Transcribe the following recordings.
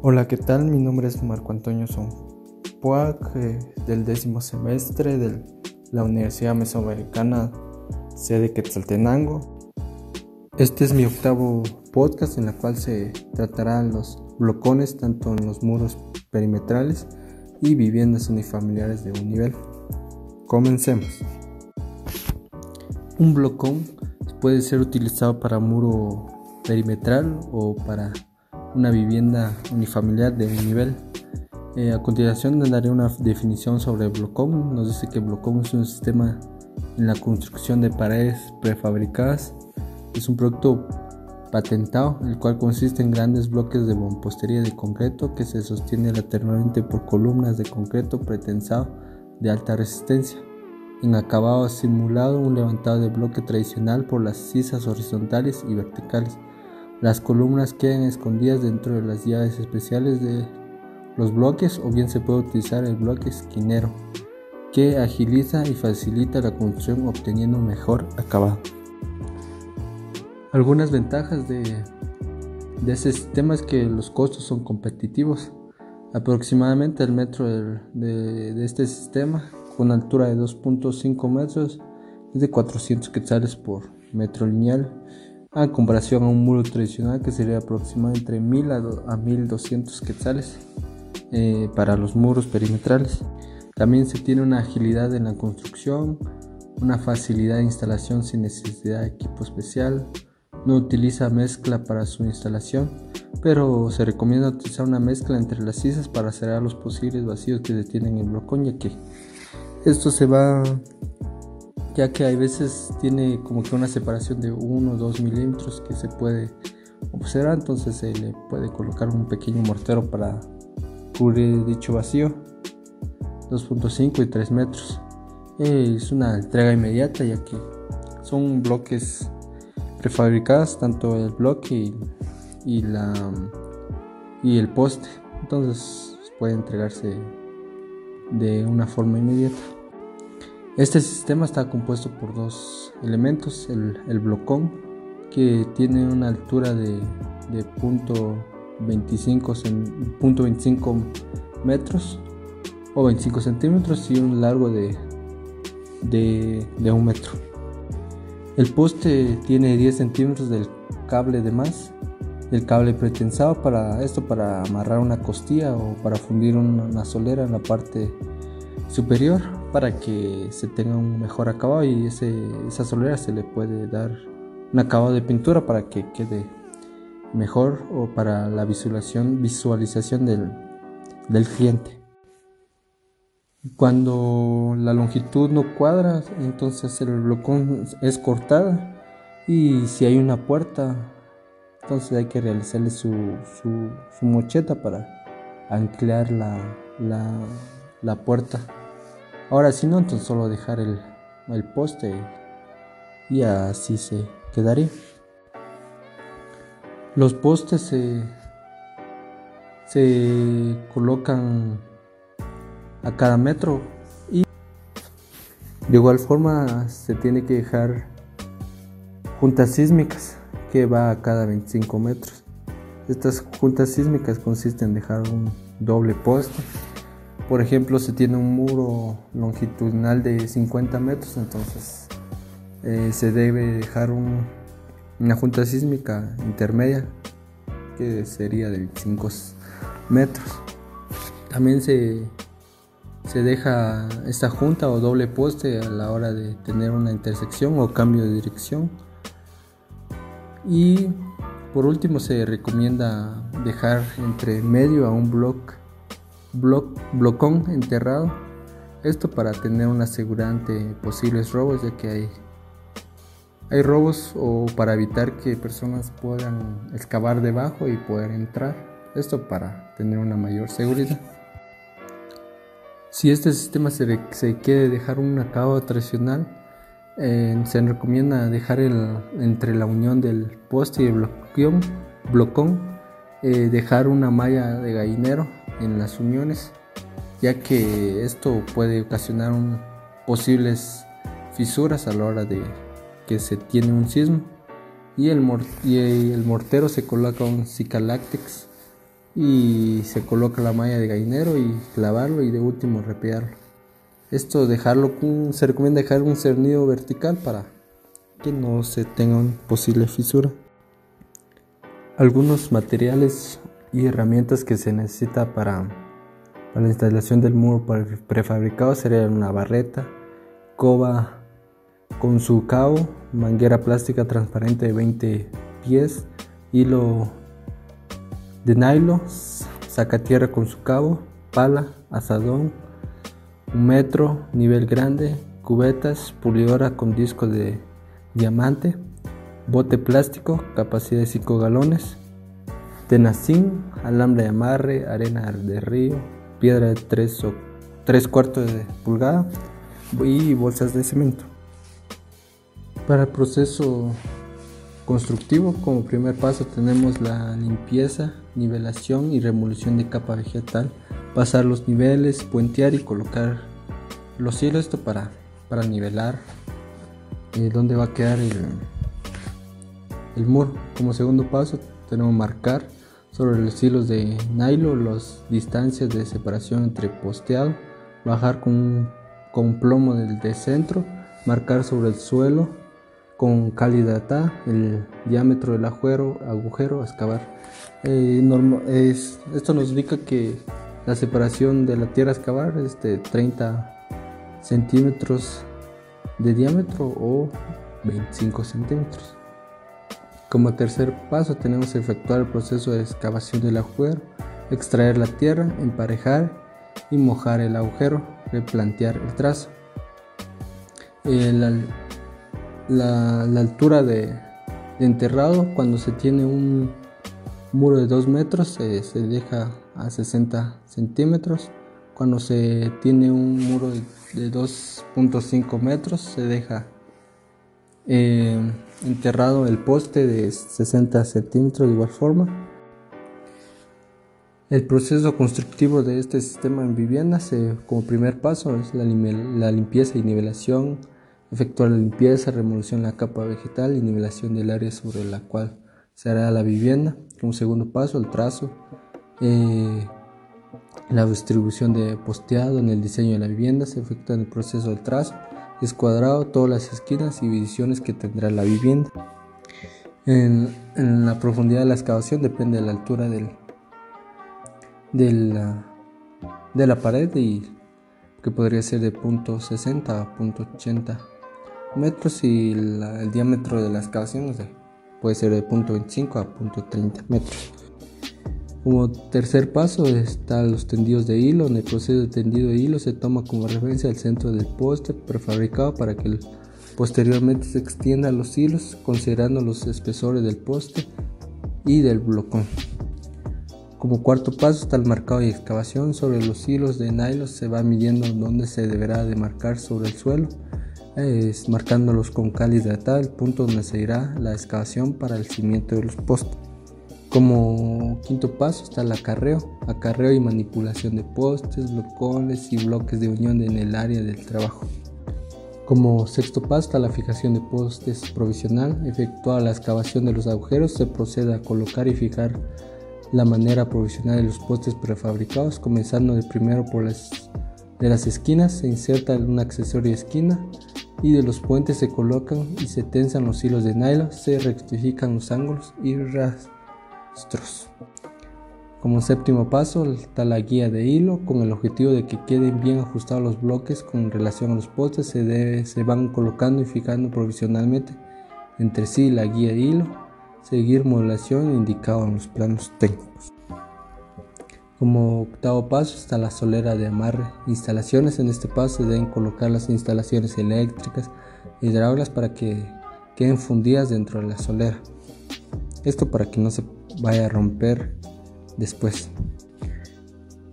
Hola, ¿qué tal? Mi nombre es Marco Antonio Son Puac, eh, del décimo semestre de la Universidad Mesoamericana, sede Quetzaltenango. Este es mi octavo podcast en el cual se tratarán los blocones tanto en los muros perimetrales y viviendas unifamiliares de un nivel. Comencemos. Un blocón puede ser utilizado para muro perimetral o para una vivienda unifamiliar de un nivel. Eh, a continuación daré una definición sobre el blocón. Nos dice que el blocón es un sistema en la construcción de paredes prefabricadas. Es un producto patentado, el cual consiste en grandes bloques de mampostería de concreto que se sostiene lateralmente por columnas de concreto pretensado de alta resistencia. En acabado simulado un levantado de bloque tradicional por las cisas horizontales y verticales las columnas quedan escondidas dentro de las llaves especiales de los bloques o bien se puede utilizar el bloque esquinero que agiliza y facilita la construcción obteniendo un mejor acabado. Algunas ventajas de, este sistema es que los costos son competitivos. Aproximadamente el metro de, de este sistema con altura de 2.5 metros es de 400 quetzales por metro lineal a comparación a un muro tradicional que sería aproximadamente entre 1000 a 1200 quetzales eh, para los muros perimetrales. También se tiene una agilidad en la construcción, una facilidad de instalación sin necesidad de equipo especial, no utiliza mezcla para su instalación, pero se recomienda utilizar una mezcla entre las cisas para cerrar los posibles vacíos que detienen el blocón, ya que esto se va ya que hay veces tiene como que una separación de 1 o 2 milímetros que se puede observar, entonces se le puede colocar un pequeño mortero para cubrir dicho vacío, 2.5 y 3 metros. Es una entrega inmediata ya que son bloques prefabricados, tanto el bloque y, la, y el poste, entonces puede entregarse de una forma inmediata. Este sistema está compuesto por dos elementos, el, blocón que tiene una altura de, punto 25, metros o 25 centímetros y un largo de, de, de un metro. El poste tiene 10 centímetros del cable de más, el cable pretensado para esto para amarrar una costilla o para fundir una solera en la parte superior para que se tenga un mejor acabado y ese, esa solera se le puede dar un acabado de pintura para que quede mejor o para la visualización, visualización del, del cliente. Cuando la longitud no cuadra, entonces el blocón es cortada y si hay una puerta, entonces hay que realizarle su, su, mocheta para anclar la, la, la puerta. Ahora si no, entonces solo dejar el, poste y así se quedaría. Los postes se, se colocan a cada metro y de igual forma se tiene que dejar juntas sísmicas que va a cada 25 metros. Estas juntas sísmicas consisten en dejar un doble poste por ejemplo, si tiene un muro longitudinal de 50 metros, entonces eh, se debe dejar una junta sísmica intermedia que sería de 5 metros. También se, se deja esta junta o doble poste a la hora de tener una intersección o cambio de dirección. Y por último se recomienda dejar entre medio a un bloque blocón enterrado. Esto para tener una seguridad ante posibles robos, ya que hay, hay robos o para evitar que personas puedan excavar debajo y poder entrar. Esto para tener una mayor seguridad. Si este sistema se, se quiere dejar un acabado tradicional, eh, se recomienda dejar el, entre la unión del poste y el blocón, eh, dejar una malla de gallinero en las uniones, ya que esto puede ocasionar posibles fisuras a la hora de que se tiene un sismo. Y el, y el mortero se coloca un cicaláctex y se coloca la malla de gallinero y clavarlo y de último repearlo. Esto dejarlo se recomienda dejar un cernido vertical para que no se tenga una posible fisura. Algunos materiales y herramientas que se necesita para, la instalación del muro prefabricado serían una barreta, coba con su cabo, manguera plástica transparente de 20 pies, hilo de nylon, tierra con su cabo, pala, asadón, un metro, nivel grande, cubetas, pulidora con disco de diamante, bote plástico, capacidad de 5 galones, tenacín, alambre de amarre, arena de río, piedra de 3 o 3 cuartos de pulgada y bolsas de cemento. Para el proceso constructivo, como primer paso tenemos la limpieza, nivelación y remolición de capa vegetal, pasar los niveles, puentear y colocar los hilos esto para, para nivelar eh, dónde va a quedar el, el muro. Como segundo paso tenemos marcar sobre los hilos de nylon las distancias de separación entre posteado, bajar con, con plomo del de centro, marcar sobre el suelo con calidad el diámetro del agujero, agujero excavar. Eh, es, esto nos indica que la separación de la tierra a excavar es de 30 centímetros de diámetro o 25 centímetros. Como tercer paso tenemos que efectuar el proceso de excavación del agujero, extraer la tierra, emparejar y mojar el agujero, replantear el trazo. El, la, altura de, enterrado cuando se tiene un muro de 2 metros se deja a 60 centímetros cuando se tiene un muro de 2.5 metros se deja eh, enterrado el poste de 60 centímetros de igual forma. El proceso constructivo de este sistema en viviendas como primer paso es la, la limpieza y nivelación efectuar la limpieza, remoción de la capa vegetal y nivelación del área sobre la cual se hará la vivienda. Como segundo paso, el trazo, eh, la distribución de posteado en el diseño de la vivienda. Se efectúa en el proceso del trazo, es cuadrado todas las esquinas y divisiones que tendrá la vivienda. En, la profundidad de la excavación depende de la altura del, de la pared y que podría ser de punto .60 a punto .80 metros y el diámetro de la excavación puede ser de punto .25 a punto .30 metros. Como tercer paso están los tendidos de hilo. En el proceso de tendido de hilo se toma como referencia el centro del poste prefabricado para que posteriormente se extiendan los hilos considerando los espesores del poste y del blocón. Como cuarto paso está el marcado y excavación. Sobre los hilos de nylon se va midiendo dónde se deberá de marcar sobre el suelo es marcándolos con cal hidratada el punto donde se irá la excavación para el cimiento de los postes. Como quinto paso está el acarreo, acarreo y manipulación de postes, blocones y bloques de unión en el área del trabajo. Como sexto paso está la fijación de postes provisional, efectuada la excavación de los agujeros, se procede a colocar y fijar la manera provisional de los postes prefabricados, comenzando de primero por las de las esquinas, se inserta un accesorio de esquina, y de los puentes se colocan y se tensan los hilos de nylon, se rectifican los ángulos y Como séptimo paso está la guía de hilo con el objetivo de que queden bien ajustados los bloques con relación a los postes se, se van colocando y fijando provisionalmente entre sí la guía de hilo, seguir modulación indicado en los planos técnicos. Como octavo paso está la solera de amarre. Instalaciones en este paso deben colocar las instalaciones eléctricas y hidráulicas para que queden fundidas dentro de la solera. Esto para que no se vaya a romper después.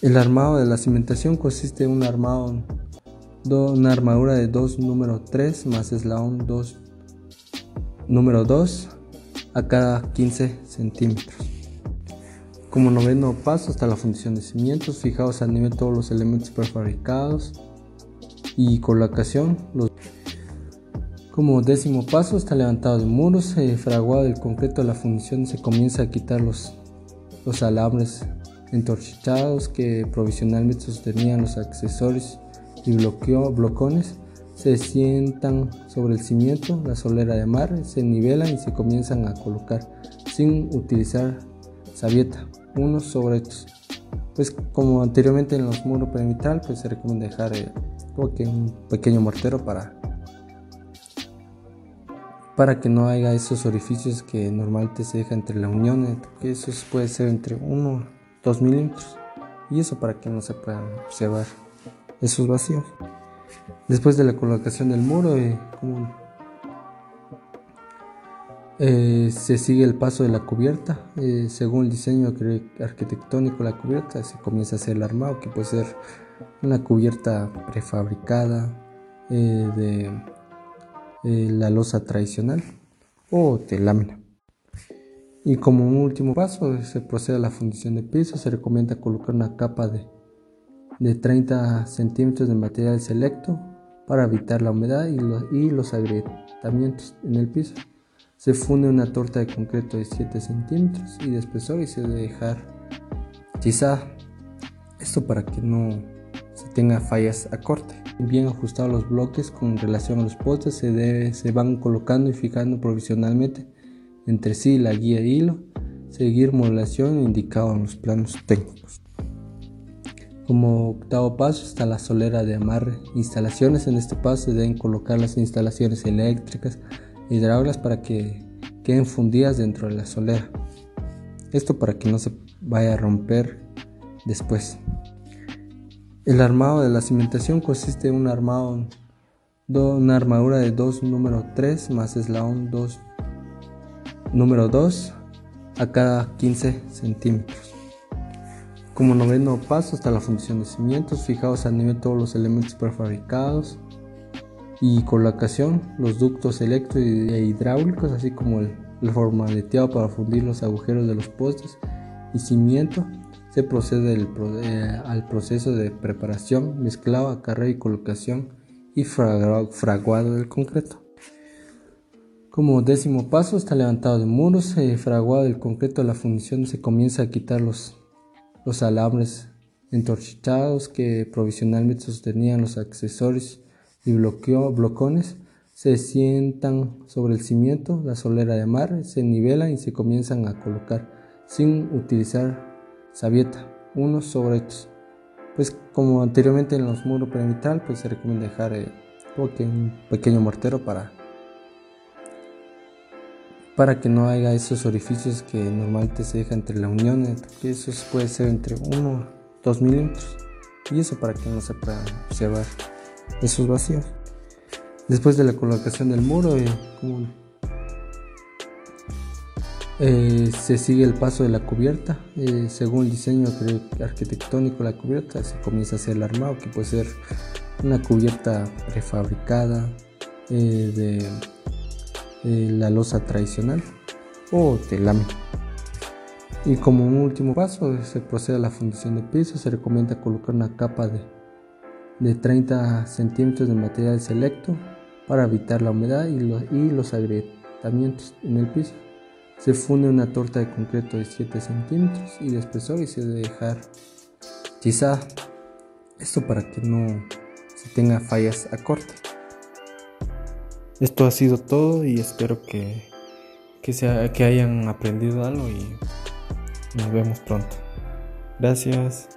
El armado de la cimentación consiste en un armado, una armadura de 2 número 3 más eslabón 2 número 2 a cada 15 centímetros. Como noveno paso está la fundición de cimientos, fijados a nivel todos los elementos prefabricados y colocación. Como décimo paso está levantado de muros, eh, fraguado del concreto de la fundición, se comienza a quitar los, los alambres entorchados que provisionalmente sostenían los accesorios y blocones se sientan sobre el cimiento, la solera de mar, se nivelan y se comienzan a colocar sin utilizar sabieta unos sobre estos. Pues como anteriormente en los muros perimetral, pues se recomienda dejar eh, un pequeño mortero para para que no haya esos orificios que normalmente se deja entre la unión, que eso puede ser entre 1 2 milímetros y eso para que no se puedan observar esos vacíos. Después de la colocación del muro, eh, eh, se sigue el paso de la cubierta. Eh, según el diseño arquitectónico la cubierta, se comienza a hacer el armado, que puede ser una cubierta prefabricada de la losa tradicional o de lámina. Y como último paso, se procede a la fundición de piso. Se recomienda colocar una capa de, de 30 centímetros de material selecto para evitar la humedad y los, y los agrietamientos en el piso. Se funde una torta de concreto de 7 centímetros y de espesor y se debe dejar tizada. Esto para que no se tenga fallas a corte. Bien ajustados los bloques con relación a los postes se, van colocando y fijando provisionalmente entre sí la guía de hilo, seguir modulación indicado en los planos técnicos. Como octavo paso está la solera de amarre. Instalaciones en este paso se deben colocar las instalaciones eléctricas hidráulicas para que queden fundidas dentro de la solera. Esto para que no se vaya a romper después. El armado de la cimentación consiste en un armado, una armadura de 2 número 3 más eslabón 2 número 2 a cada 15 centímetros. Como noveno paso está la fundición de cimientos, fijados a nivel todos los elementos prefabricados y colocación, los ductos eléctricos e hidráulicos, así como el, formaleteado para fundir los agujeros de los postes y cimiento. Se procede eh, al proceso de preparación, mezclado, acarreo y colocación y fraguado del concreto. Como décimo paso está levantado de muros, eh, fraguado del concreto la fundición se comienza a quitar los, los alambres entorchados que provisionalmente sostenían los accesorios y blocones se sientan sobre el cimiento, la solera de mar, se nivelan y se comienzan a colocar sin utilizar sabieta unos sobre estos. Pues como anteriormente en los muros perimetral, pues se recomienda dejar eh, un pequeño mortero para para que no haya esos orificios que normalmente se deja entre la unión, que eso puede ser entre 1 2 milímetros y eso para que no se puedan observar esos vacíos. Después de la colocación del muro, eh, eh, se sigue el paso de la cubierta. Eh, según el diseño arquitectónico de la cubierta, se comienza a hacer el armado, que puede ser una cubierta prefabricada de la losa tradicional o lámina. Y como un último paso se procede a la fundición de piso, se recomienda colocar una capa de, de 30 centímetros de material selecto para evitar la humedad y y los agrietamientos en el piso. Se funde una torta de concreto de 7 centímetros y de espesor y se debe dejar tizada. Esto para que no se tenga fallas a corte. Esto ha sido todo y espero que, que, sea, que hayan aprendido algo y nos vemos pronto. Gracias.